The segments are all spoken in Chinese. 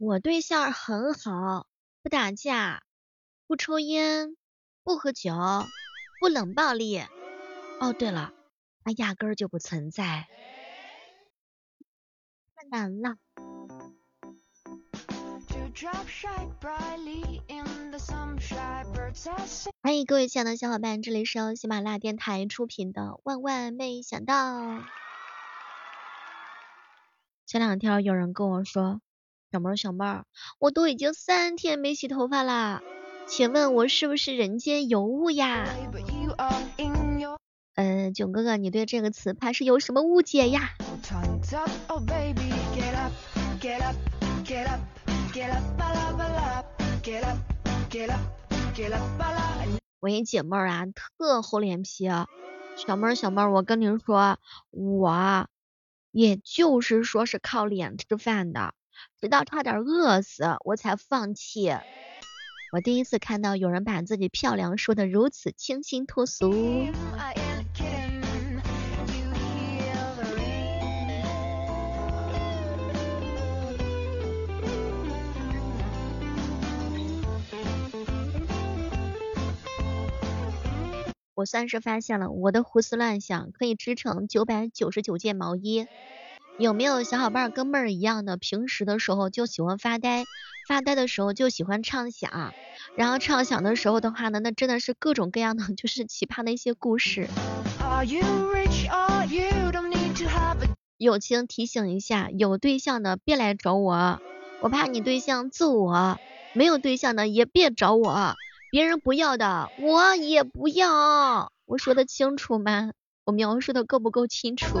我对象很好，不打架，不抽烟，不喝酒，不冷暴力。哦，对了，他压根儿就不存在。太难了。欢迎各位亲爱的小伙伴，这里是由喜马拉雅电台出品的《万万没想到》。前两天有人跟我说。小妹儿，小妹儿，我都已经三天没洗头发啦，请问我是不是人间尤物呀？嗯，囧哥哥，你对这个词怕是有什么误解呀？我一姐妹儿啊，特厚脸皮，小妹儿，小妹儿，我跟您说，我也就是说是靠脸吃饭的。直到差点饿死，我才放弃。我第一次看到有人把自己漂亮说的如此清新脱俗。我算是发现了，我的胡思乱想可以织成九百九十九件毛衣。有没有小伙伴跟妹儿一样的，平时的时候就喜欢发呆，发呆的时候就喜欢畅想，然后畅想的时候的话呢，那真的是各种各样的，就是奇葩的一些故事。友情提醒一下，有对象的别来找我，我怕你对象揍我；没有对象的也别找我，别人不要的我也不要。我说的清楚吗？我描述的够不够清楚？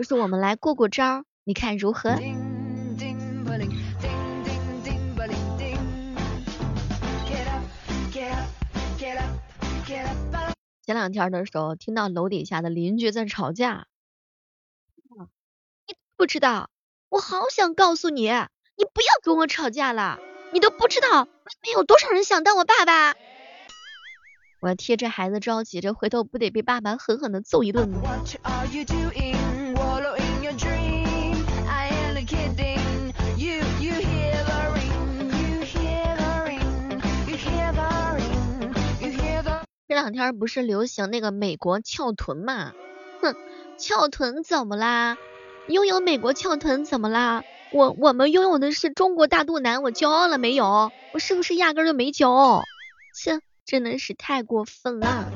就是我们来过过招，你看如何？前两天的时候，听到楼底下的邻居在吵架。你不知道，我好想告诉你，你不要跟我吵架了。你都不知道，外面有多少人想当我爸爸。我替这孩子着急，这回头不得被爸爸狠狠的揍一顿吗。这两天不是流行那个美国翘臀嘛？哼，翘臀怎么啦？拥有美国翘臀怎么啦？我我们拥有的是中国大肚腩，我骄傲了没有？我是不是压根就没骄傲？切，真的是太过分了。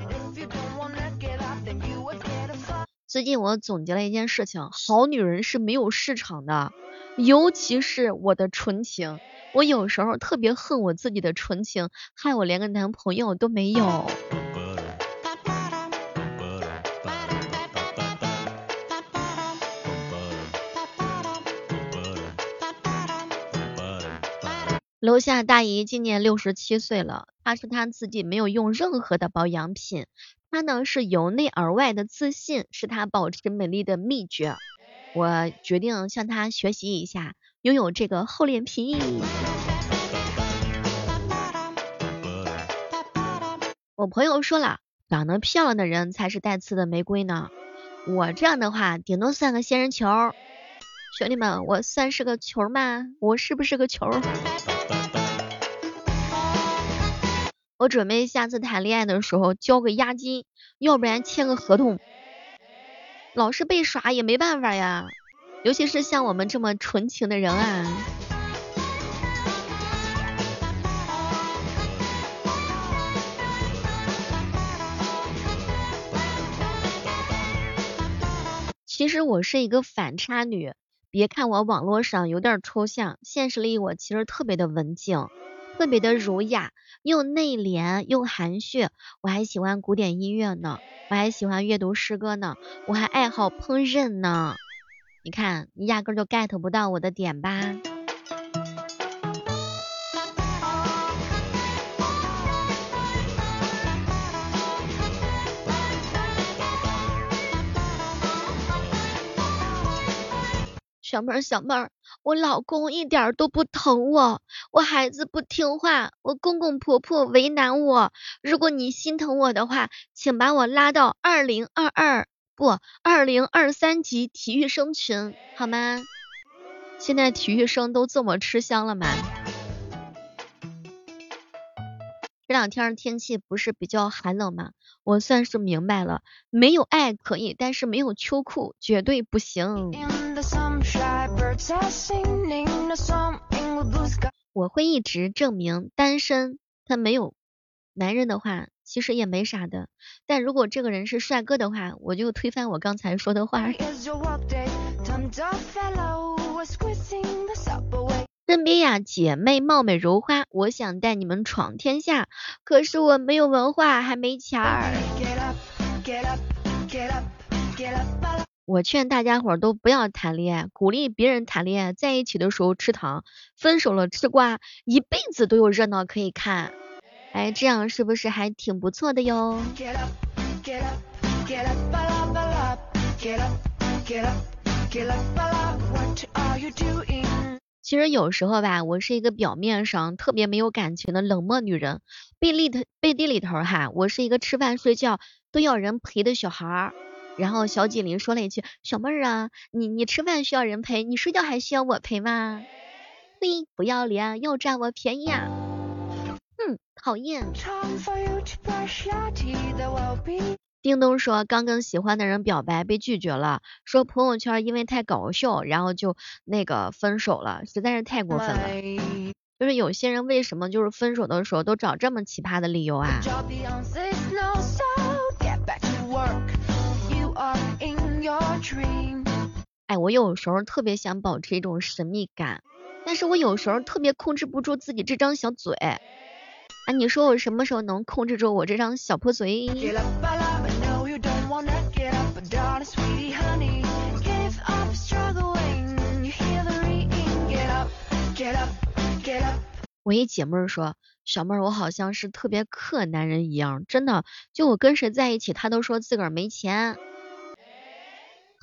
最近我总结了一件事情，好女人是没有市场的，尤其是我的纯情。我有时候特别恨我自己的纯情，害我连个男朋友都没有。楼下大姨今年六十七岁了，她说她自己没有用任何的保养品。她呢是由内而外的自信，是她保持美丽的秘诀。我决定向她学习一下，拥有这个厚脸皮。我朋友说了，长得漂亮的人才是带刺的玫瑰呢。我这样的话，顶多算个仙人球。兄弟们，我算是个球吗？我是不是个球？我准备下次谈恋爱的时候交个押金，要不然签个合同。老是被耍也没办法呀，尤其是像我们这么纯情的人啊。其实我是一个反差女，别看我网络上有点抽象，现实里我其实特别的文静。特别的儒雅又内敛又含蓄。我还喜欢古典音乐呢我还喜欢阅读诗歌呢我还爱好烹饪呢。你看你压根儿就 get 不到我的点吧。小妹儿小妹儿我老公一点都不疼我，我孩子不听话，我公公婆婆为难我。如果你心疼我的话，请把我拉到二零二二不二零二三级体育生群好吗？现在体育生都这么吃香了吗？这两天天气不是比较寒冷吗？我算是明白了，没有爱可以，但是没有秋裤绝对不行。我会一直证明单身，他没有男人的话，其实也没啥的。但如果这个人是帅哥的话，我就推翻我刚才说的话。身边呀，姐妹貌美如花，我想带你们闯天下。可是我没有文化，还没钱儿。我劝大家伙都不要谈恋爱，鼓励别人谈恋爱，在一起的时候吃糖，分手了吃瓜，一辈子都有热闹可以看。哎，这样是不是还挺不错的哟？其实有时候吧，我是一个表面上特别没有感情的冷漠女人，背里头背地里头哈，我是一个吃饭睡觉都要人陪的小孩儿。然后小锦麟说了一句：“小妹儿啊，你你吃饭需要人陪，你睡觉还需要我陪吗？”嘿，不要脸，又占我便宜啊！哼，讨厌。叮咚说刚跟喜欢的人表白被拒绝了，说朋友圈因为太搞笑，然后就那个分手了，实在是太过分了。就是有些人为什么就是分手的时候都找这么奇葩的理由啊？哎，我有时候特别想保持一种神秘感，但是我有时候特别控制不住自己这张小嘴。哎，你说我什么时候能控制住我这张小破嘴？我一姐妹说，小妹儿，我好像是特别克男人一样，真的，就我跟谁在一起，他都说自个儿没钱。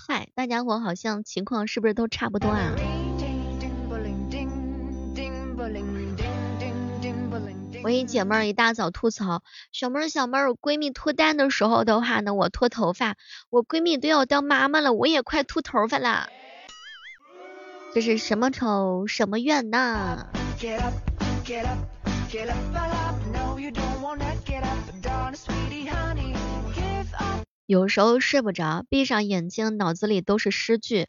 嗨，大家伙好像情况是不是都差不多啊？我一姐妹儿一大早吐槽，小妹儿小妹儿，我闺蜜脱单的时候的话呢，我脱头发，我闺蜜都要当妈妈了，我也快秃头发了，这是什么仇什么怨呐？有时候睡不着，闭上眼睛，脑子里都是诗句。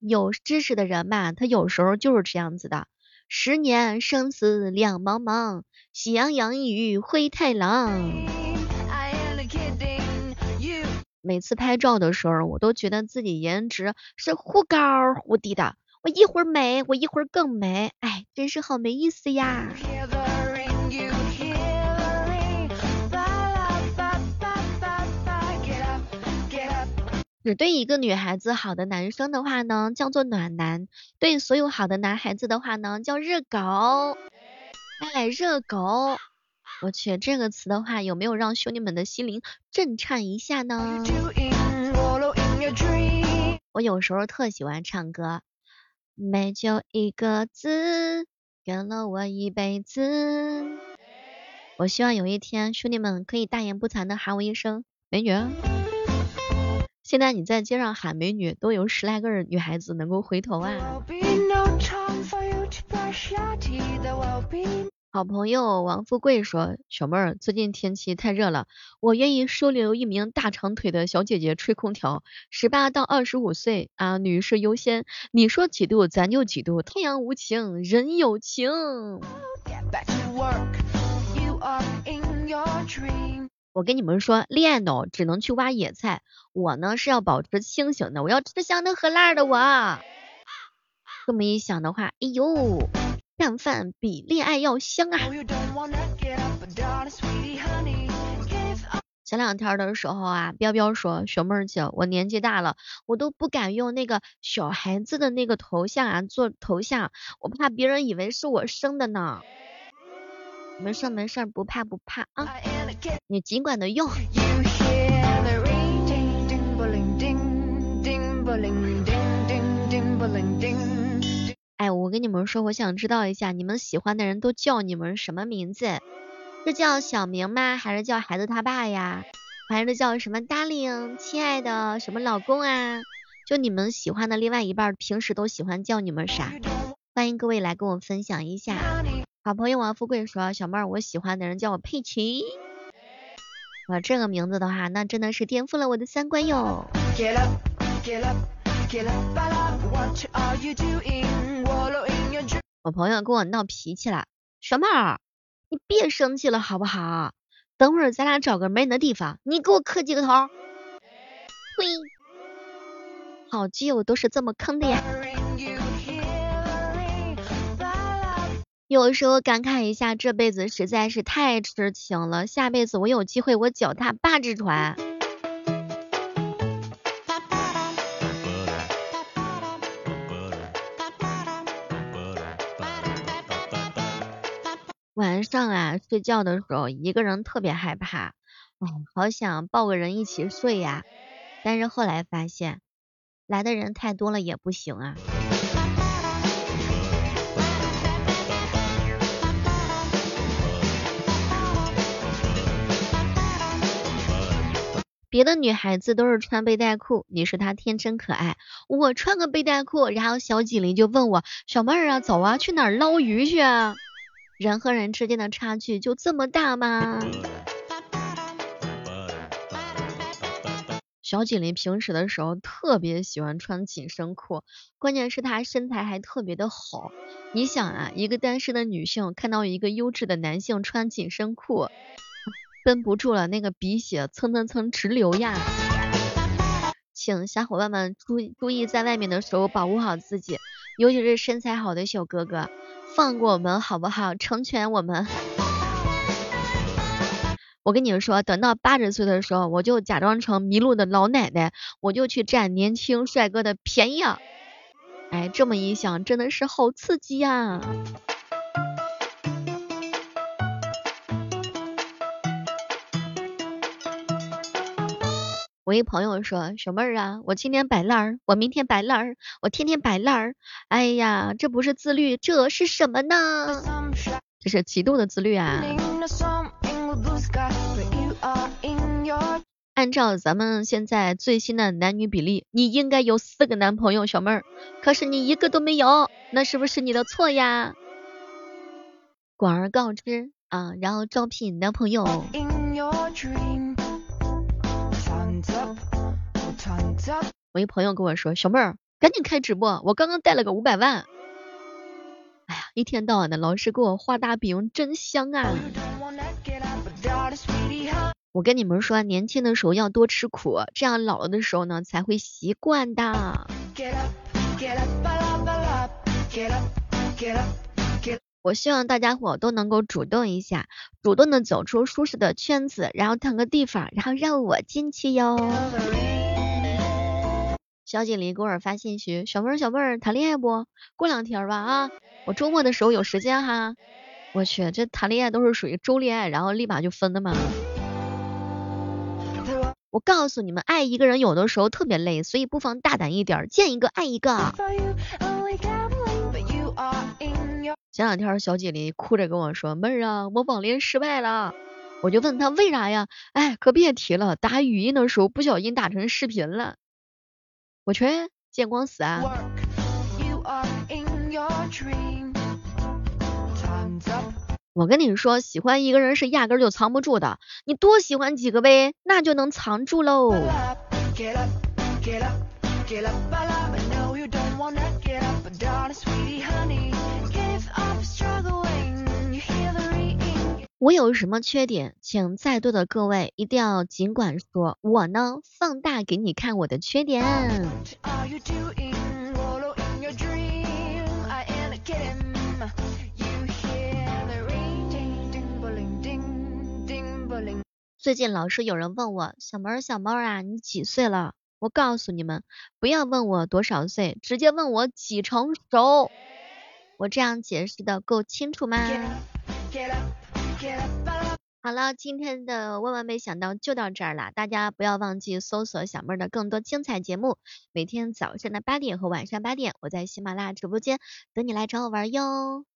有知识的人吧，他有时候就是这样子的。十年生死两茫茫，喜羊羊与灰太狼。每次拍照的时候，我都觉得自己颜值是忽高忽低的，我一会儿美，我一会儿更美，哎，真是好没意思呀。只对一个女孩子好的男生的话呢，叫做暖男；对所有好的男孩子的话呢，叫热狗。哎，热狗，我去，这个词的话，有没有让兄弟们的心灵震颤一下呢？我有时候特喜欢唱歌，美就一个字，跟了我一辈子。我希望有一天，兄弟们可以大言不惭的喊我一声美女。现在你在街上喊美女，都有十来个女孩子能够回头啊。好朋友王富贵说，小妹儿，最近天气太热了，我愿意收留一名大长腿的小姐姐吹空调，十八到二十五岁啊，女士优先，你说几度咱就几度，太阳无情人有情。我跟你们说，恋爱脑只能去挖野菜，我呢是要保持清醒的，我要吃香的喝辣的。我这么一想的话，哎呦，干饭比恋爱要香啊！前两天的时候啊，彪彪说，雪妹儿姐，我年纪大了，我都不敢用那个小孩子的那个头像啊做头像，我怕别人以为是我生的呢。没事没事，不怕不怕啊，你尽管的用。哎，我跟你们说，我想知道一下，你们喜欢的人都叫你们什么名字？是叫小明吗？还是叫孩子他爸呀？还是叫什么 darling 亲爱的什么老公啊？就你们喜欢的另外一半，平时都喜欢叫你们啥？欢迎各位来跟我分享一下。好朋友王富贵说，小妹儿，我喜欢的人叫我佩奇。哇，这个名字的话，那真的是颠覆了我的三观哟。我朋友跟我闹脾气了，小妹儿，你别生气了好不好？等会儿咱俩找个没人的地方，你给我磕几个头。呸！好基友都是这么坑的呀。有时候感慨一下，这辈子实在是太痴情了，下辈子我有机会我脚踏八只船。晚上啊，睡觉的时候一个人特别害怕，哎，好想抱个人一起睡呀，但是后来发现。来的人太多了也不行啊。别的女孩子都是穿背带裤，你说她天真可爱。我穿个背带裤，然后小锦麟就问我小妹儿啊，走啊，去哪儿捞鱼去啊？人和人之间的差距就这么大吗？小锦麟平时的时候特别喜欢穿紧身裤，关键是她身材还特别的好。你想啊，一个单身的女性看到一个优质的男性穿紧身裤，绷不住了，那个鼻血蹭蹭蹭直流呀。请小伙伴们注注意，在外面的时候保护好自己，尤其是身材好的小哥哥，放过我们好不好？成全我们。我跟你们说，等到八十岁的时候，我就假装成迷路的老奶奶，我就去占年轻帅哥的便宜。哎，这么一想，真的是好刺激呀！我一朋友说，小妹儿啊，我今天摆烂儿，我明天摆烂儿，我天天摆烂儿。哎呀，这不是自律，这是什么呢？这是极度的自律啊！按照咱们现在最新的男女比例，你应该有四个男朋友，小妹儿。可是你一个都没有，那是不是你的错呀？广而告之啊，然后招聘男朋友。我一朋友跟我说，小妹儿赶紧开直播，我刚刚带了个五百万。哎呀，一天到晚的老是给我画大饼，真香啊！我跟你们说，年轻的时候要多吃苦，这样老了的时候呢才会习惯的。我希望大家伙都能够主动一下，主动的走出舒适的圈子，然后腾个地方，然后让我进去哟。小锦鲤给我发信息，小妹儿小妹儿谈恋爱不？过两天吧啊，我周末的时候有时间哈。我去，这谈恋爱都是属于周恋爱，然后立马就分的嘛。我告诉你们，爱一个人有的时候特别累，所以不妨大胆一点，见一个爱一个。前两天小姐姐哭着跟我说，妹儿啊，我网恋失败了。我就问她为啥呀？哎，可别提了，打语音的时候不小心打成视频了。我去，见光死啊！我跟你说，喜欢一个人是压根就藏不住的，你多喜欢几个呗，那就能藏住喽。我有什么缺点，请在座的各位一定要尽管说，我呢放大给你看我的缺点。最近老是有人问我，小猫小猫啊，你几岁了？我告诉你们，不要问我多少岁，直接问我几成熟。我这样解释的够清楚吗？好了，今天的万万没想到就到这儿了，大家不要忘记搜索小妹儿的更多精彩节目，每天早上的八点和晚上八点，我在喜马拉雅直播间等你来找我玩哟。